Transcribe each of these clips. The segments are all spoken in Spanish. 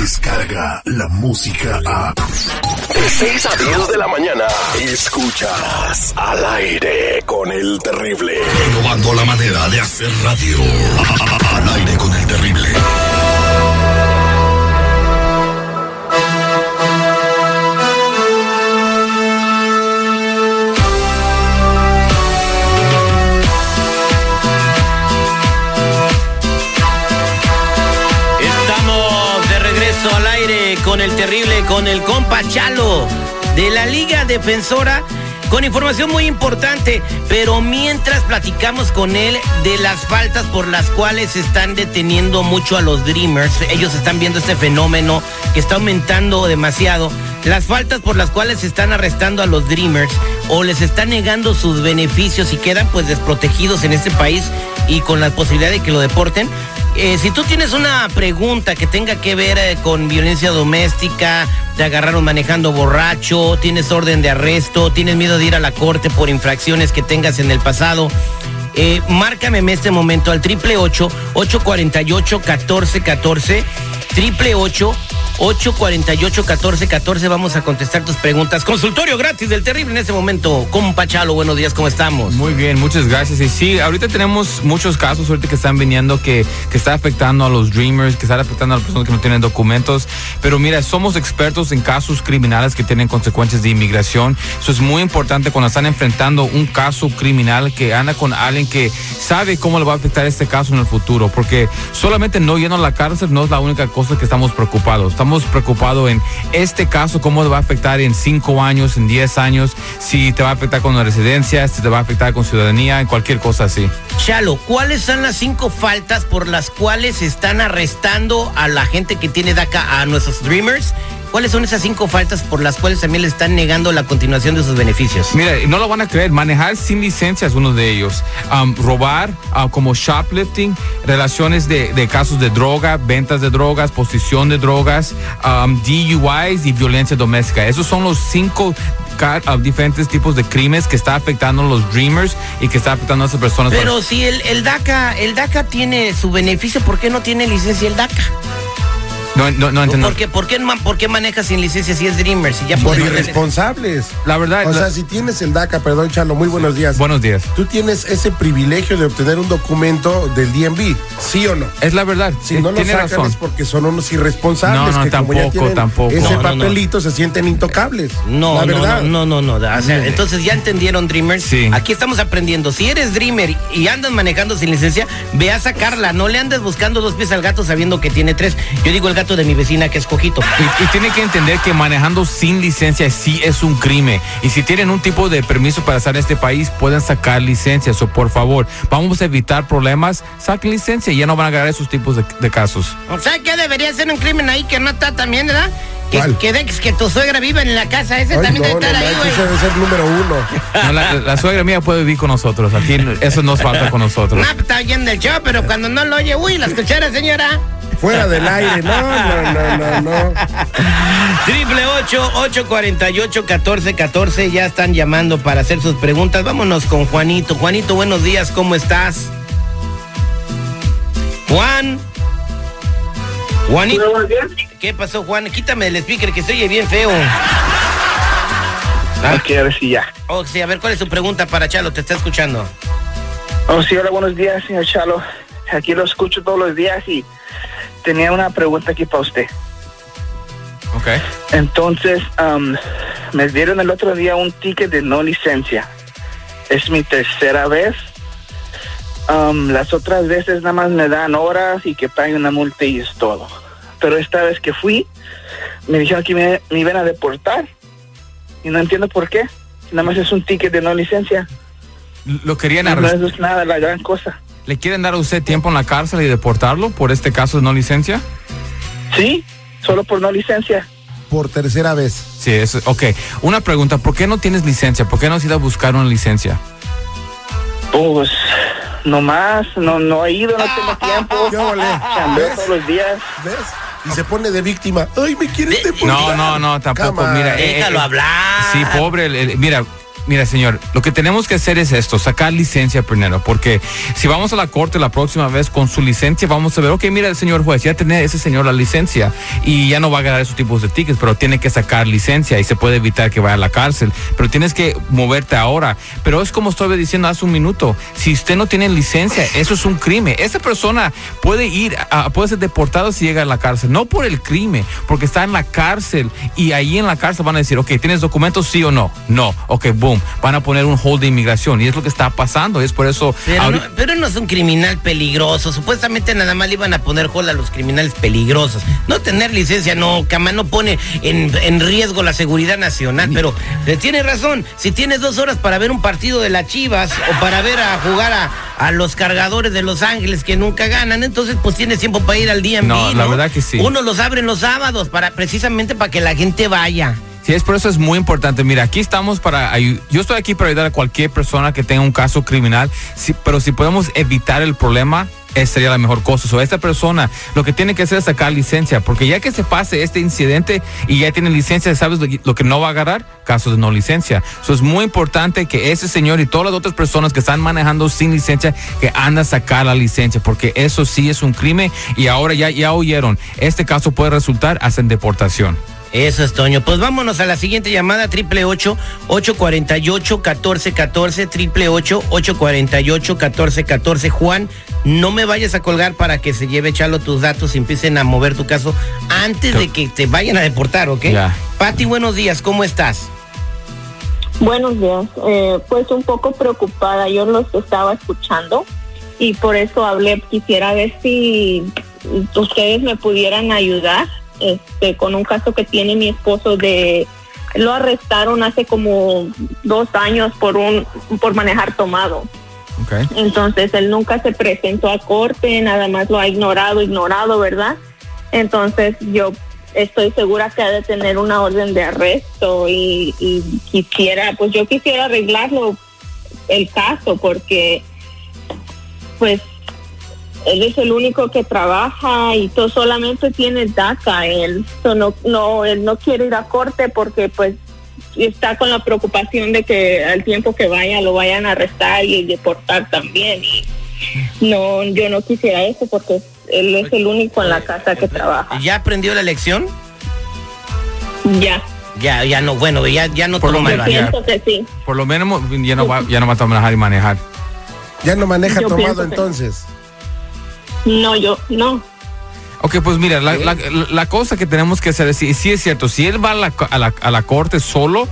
llega la música a... De 6 a 10 de la mañana, escuchas al aire con el terrible. Innovando la manera de hacer radio. Al aire con el terrible. Con el terrible, con el compa Chalo de la Liga Defensora, con información muy importante. Pero mientras platicamos con él de las faltas por las cuales están deteniendo mucho a los Dreamers, ellos están viendo este fenómeno que está aumentando demasiado. Las faltas por las cuales están arrestando a los Dreamers o les están negando sus beneficios y quedan pues desprotegidos en este país y con la posibilidad de que lo deporten. Eh, si tú tienes una pregunta que tenga que ver eh, con violencia doméstica, te agarraron manejando borracho, tienes orden de arresto, tienes miedo de ir a la corte por infracciones que tengas en el pasado, eh, márcame en este momento al triple ocho 848 1414 triple ocho 848-1414. Vamos a contestar tus preguntas. Consultorio gratis del terrible en este momento. Compa Chalo, buenos días, ¿cómo estamos? Muy bien, muchas gracias. Y sí, ahorita tenemos muchos casos ahorita que están viniendo que, que está afectando a los dreamers, que está afectando a las personas que no tienen documentos. Pero mira, somos expertos en casos criminales que tienen consecuencias de inmigración. Eso es muy importante cuando están enfrentando un caso criminal que anda con alguien que sabe cómo le va a afectar este caso en el futuro. Porque solamente no a la cárcel no es la única cosa que estamos preocupados. Estamos preocupados en este caso, cómo va a afectar en cinco años, en 10 años, si te va a afectar con la residencia, si te va a afectar con ciudadanía, en cualquier cosa así. Chalo, ¿cuáles son las cinco faltas por las cuales están arrestando a la gente que tiene DACA, a nuestros Dreamers? ¿Cuáles son esas cinco faltas por las cuales también le están negando la continuación de sus beneficios? Mira, no lo van a creer, manejar sin licencia es uno de ellos. Um, robar uh, como shoplifting, relaciones de, de, casos de droga, ventas de drogas, posición de drogas, um, DUIs y violencia doméstica. Esos son los cinco uh, diferentes tipos de crímenes que está afectando a los dreamers y que está afectando a esas personas. Pero si el, el, DACA, el DACA tiene su beneficio, ¿por qué no tiene licencia el DACA? No, no, no entiendo. ¿Por qué, por, qué, ¿Por qué maneja sin licencia si es Dreamer? Si ya por irresponsables. La verdad. O la... sea, si tienes el DACA, perdón, Chalo, muy buenos días. Buenos días. Tú tienes ese privilegio de obtener un documento del DMV, ¿sí o no? Es la verdad. Si no lo sacan razón. es porque son unos irresponsables. No, no, que tampoco, como ya tampoco. Ese No, papelito no. se sienten intocables. No, la verdad. no, no, no, no. O sea, entonces ya entendieron, Dreamers. Sí. Aquí estamos aprendiendo. Si eres Dreamer y andas manejando sin licencia, ve a sacarla. No le andes buscando dos pies al gato sabiendo que tiene tres. Yo digo el gato de mi vecina que es cojito. Y, y, tiene que entender que manejando sin licencia sí es un crimen. Y si tienen un tipo de permiso para estar en este país, pueden sacar licencia. So, por favor, vamos a evitar problemas. Saquen licencia y ya no van a agarrar esos tipos de, de casos. O sea, que debería ser un crimen ahí que no está también, ¿verdad? Que, que dejes que tu suegra viva en la casa. Ese Ay, también no, debe no, estar ahí, güey. ese debe ser número uno. No, la, la, suegra mía puede vivir con nosotros. Aquí eso nos falta con nosotros. No, pues, está oyendo el show, pero cuando no lo oye, uy, la escuchara, señora. Fuera del aire, no, no, no, no, no. Triple ocho, ocho cuarenta y ocho, catorce, catorce, ya están llamando para hacer sus preguntas. Vámonos con Juanito. Juanito, buenos días, ¿cómo estás? Juan. Juanito. ¿Qué pasó, Juan? Quítame el speaker que se oye bien feo. Ah, ok, a ver si ya. Oh, sí, a ver, ¿cuál es su pregunta para Chalo? Te está escuchando. Oh, sí, hola, buenos días, señor Chalo. Aquí lo escucho todos los días y tenía una pregunta aquí para usted. Ok. Entonces, um, me dieron el otro día un ticket de no licencia. Es mi tercera vez. Um, las otras veces nada más me dan horas y que pague una multa y es todo. Pero esta vez que fui, me dijeron que me, me iban a deportar. Y no entiendo por qué. Nada más es un ticket de no licencia. Lo querían No, no arrestar. es nada la gran cosa. ¿Le quieren dar a usted tiempo en la cárcel y deportarlo por este caso de no licencia? Sí, solo por no licencia. Por tercera vez. Sí, es, ok. Una pregunta, ¿por qué no tienes licencia? ¿Por qué no has ido a buscar una licencia? Pues, nomás, no, no he ido, no tengo tiempo. ¿Qué ole? Chambeo ¿Ves? todos los días. ¿Ves? Y se pone de víctima. Ay, me quieren deportar. No, no, no, tampoco. Mira, eh, Déjalo eh, hablar. Sí, pobre. el- el- mira, mira, señor, lo que tenemos que hacer es esto, sacar licencia primero, porque si vamos a la corte la próxima vez con su licencia, vamos a ver, ok, mira, el señor juez, ya tiene ese señor la licencia y ya no va a ganar esos tipos de tickets, pero tiene que sacar licencia y se puede evitar que vaya a la cárcel, pero tienes que moverte ahora. Pero es como estoy diciendo hace un minuto, si usted no tiene licencia, eso es un crimen. Esa persona puede ir, puede ser deportado si llega a la cárcel, no por el crimen, porque está en la cárcel y ahí en la cárcel van a decir, ok, ¿tienes documentos sí o no? No, ok, boom, van a poner un hold de inmigración y es lo que está pasando, es por eso... Pero, no, pero no es un criminal peligroso, supuestamente nada más le iban a poner hold a los criminales peligrosos. No tener licencia no, cama, no pone en, en riesgo la seguridad nacional, pero eh, tiene razón, si tienes dos horas para ver un partido de las Chivas o para ver a jugar a, a los cargadores de Los Ángeles que nunca ganan, entonces pues tienes tiempo para ir al día en No, la verdad que sí. Uno los abre los sábados para precisamente para que la gente vaya. Sí, es por eso es muy importante. Mira, aquí estamos para yo estoy aquí para ayudar a cualquier persona que tenga un caso criminal, pero si podemos evitar el problema, esa sería la mejor cosa. O esta persona lo que tiene que hacer es sacar licencia, porque ya que se pase este incidente y ya tiene licencia, ¿sabes lo, que no va a agarrar? Casos de no licencia. Eso es muy importante que ese señor y todas las otras personas que están manejando sin licencia, que andan a sacar la licencia, porque eso sí es un crimen y ahora ya, ya oyeron, este caso puede resultar hasta en deportación. Eso es Toño. Pues vámonos a la siguiente llamada, triple ocho ocho cuarenta y ocho catorce catorce, triple ocho ocho cuarenta y ocho catorce catorce. Juan, no me vayas a colgar para que se lleve Chalo tus datos y empiecen a mover tu caso antes de que te vayan a deportar, ¿ok? Ya. Pati, buenos días, ¿cómo estás? Buenos días. Eh, pues un poco preocupada, yo los estaba escuchando y por eso hablé. Quisiera ver si ustedes me pudieran ayudar este, con un caso que tiene mi esposo de lo arrestaron hace como dos años por un por manejar tomado. Entonces él nunca se presentó a corte, nada más lo ha ignorado, ignorado, ¿verdad? Entonces yo estoy segura que ha de tener una orden de arresto y, y quisiera, pues yo quisiera arreglarlo el caso porque pues él es el único que trabaja y todo solamente tiene DACA. Él no no él no quiere ir a corte porque pues está con la preocupación de que al tiempo que vaya lo vayan a arrestar y deportar también. Y no yo no quisiera eso porque él es el único en la casa que trabaja. Ya aprendió la lección ya. Ya ya no bueno ya ya no por lo menos que sí. por lo menos ya no va ya no va a manejar y manejar. Ya no maneja tomado entonces no, yo no. Ok, pues mira, la, cosa que tenemos que hacer es, si, es cierto, si él va a la, a la, a la corte solo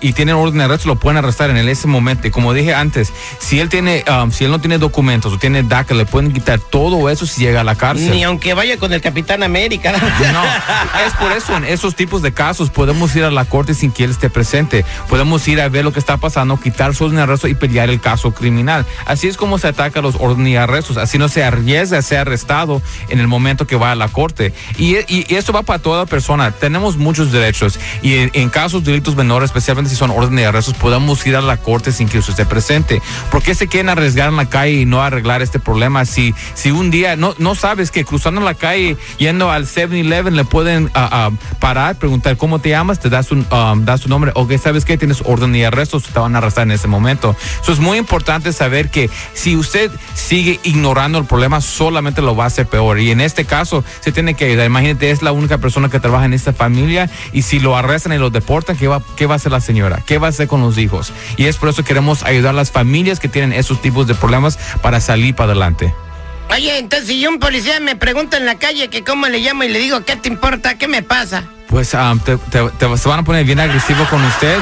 y tiene orden de arresto, lo pueden arrestar en ese momento. Y como dije antes, si él tiene, um, si él no tiene documentos o tiene DACA, le pueden quitar todo eso si llega a la cárcel. Ni aunque vaya con el Capitán América. No, es por eso, en esos tipos de casos podemos ir a la corte sin que él esté presente. Podemos ir a ver lo que está pasando, quitar su orden de arresto y pelear el caso criminal. Así es como se ataca los órdenes de arrestos. Así no se arriesga a ser arrestado en el momento que va a la corte. Y, y, esto va para toda persona. Tenemos muchos derechos y en, casos de delitos menores, especialmente si son órdenes de arrestos, podemos ir a la corte sin que usted esté presente. ¿Por qué se quieren arriesgar en la calle y no arreglar este problema? Si, si un día no, no sabes que cruzando la calle, yendo al 7-Eleven, le pueden ah, ah, parar, preguntar cómo te llamas, te das un um, das tu nombre, o que sabes que tienes orden de arrestos, te van a arrestar en ese momento. Eso es muy importante saber que si usted sigue ignorando el problema, solamente lo va a hacer peor. Y en este caso, se tiene que ayudar. Imagínate, es la única persona que trabaja en esta familia y si lo arrestan y lo deportan, ¿qué va, ¿qué va a hacer la señora? ¿Qué va a hacer con los hijos? Y es por eso que queremos ayudar a las familias que tienen esos tipos de problemas para salir para adelante. Oye, entonces si un policía me pregunta en la calle que cómo le llamo y le digo, ¿qué te importa? ¿Qué me pasa? Pues um, te, se van a poner bien agresivo con usted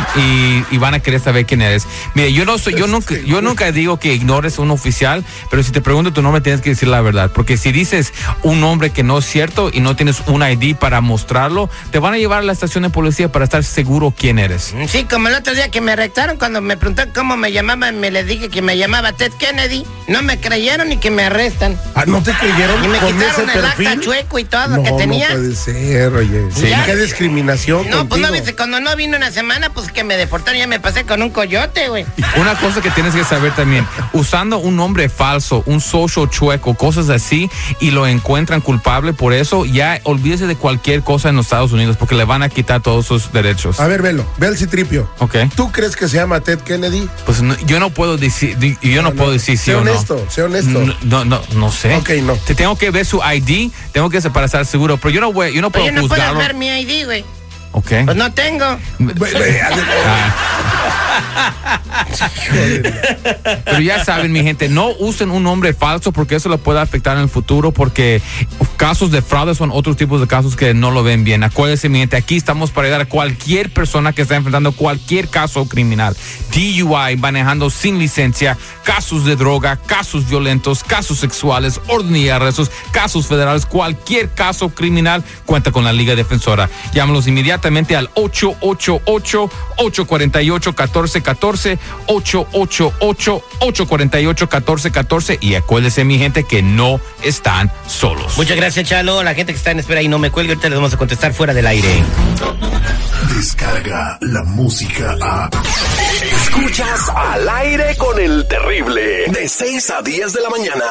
y, van a querer saber quién eres. Mire, yo no soy, yo nunca, yo nunca digo que ignores a un oficial, pero si te pregunto tu nombre tienes que decir la verdad, porque si dices un nombre que no es cierto y no tienes un ID para mostrarlo, te van a llevar a la estación de policía para estar seguro quién eres. Sí, como el otro día que me arrestaron cuando me preguntaron cómo me llamaba, me les dije que me llamaba Ted Kennedy, no me creyeron y que me arrestan. Ah, no te creyeron. Y me quitaron el acta chueco y todo lo que tenía. No puede ser, oye. Sí, discriminación No, pues no, dice, cuando no vino una semana, pues que me deportaron, ya me pasé con un coyote, güey. Una cosa que tienes que saber también, usando un nombre falso, un social chueco, cosas así, y lo encuentran culpable por eso, ya olvídese de cualquier cosa en los Estados Unidos porque le van a quitar todos sus derechos. A ver, velo, ve el citripio. Ok. ¿Tú crees que se llama Ted Kennedy? Pues no- yo no puedo decir, yo no, No, puedo no. decir sí Sé o no. honesto, sé honesto. No, no, no sé. Ok, no. Te tengo que ver su ID, tengo que para estar seguro, pero yo no voy, yo no puedo Oye, no puedes juzgarlo. ver mi ID, güey. Ok. Pues no tengo. Ah. Pero ya saben, mi gente, no usen un nombre falso porque eso lo puede afectar en el futuro porque casos de fraude son otros tipos de casos que no lo ven bien. Acuérdense, mi gente, aquí estamos para ayudar a cualquier persona que está enfrentando cualquier caso criminal. DUI, manejando sin licencia, casos de droga, casos violentos, casos sexuales, orden y arrestos, casos federales, cualquier caso criminal cuenta con la Liga Defensora. Llámalos inmediatamente al 888-848-1414, 888-848-1414 y acuérdense, mi gente, que no están solos. Muchas gracias, Chalo. La gente que está en espera y no me cuelgue, ahorita les vamos a contestar fuera del aire. Descarga la música a. Escuchas al aire con el terrible. De 6 a 10 de la mañana.